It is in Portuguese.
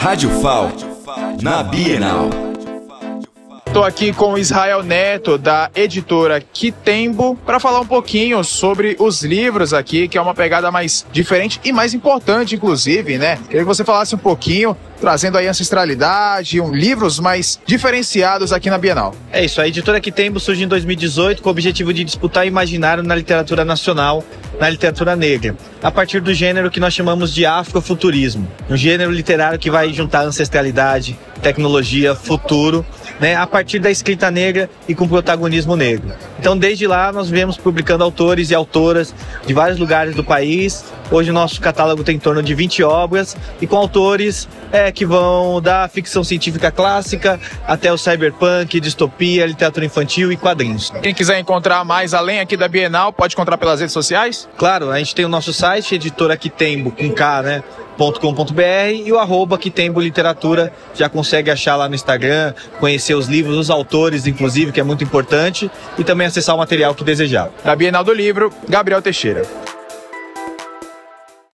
Rádio FAL, na Bienal. Estou aqui com Israel Neto, da editora Quitembo, para falar um pouquinho sobre os livros aqui, que é uma pegada mais diferente e mais importante, inclusive, né? Queria que você falasse um pouquinho, trazendo aí ancestralidade, um, livros mais diferenciados aqui na Bienal. É isso, a editora Quitembo surge em 2018 com o objetivo de disputar imaginário na literatura nacional, na literatura negra, a partir do gênero que nós chamamos de afrofuturismo, um gênero literário que vai juntar ancestralidade, tecnologia, futuro né, a partir da escrita negra e com protagonismo negro. Então, desde lá, nós viemos publicando autores e autoras de vários lugares do país. Hoje, o nosso catálogo tem em torno de 20 obras e com autores é, que vão da ficção científica clássica até o cyberpunk, distopia, literatura infantil e quadrinhos. Quem quiser encontrar mais além aqui da Bienal, pode encontrar pelas redes sociais? Claro, a gente tem o nosso site, editora Quitembo, com K, né? .com.br e o arroba que tem literatura já consegue achar lá no Instagram, conhecer os livros, os autores, inclusive, que é muito importante, e também acessar o material que desejar. Da Bienal do Livro, Gabriel Teixeira.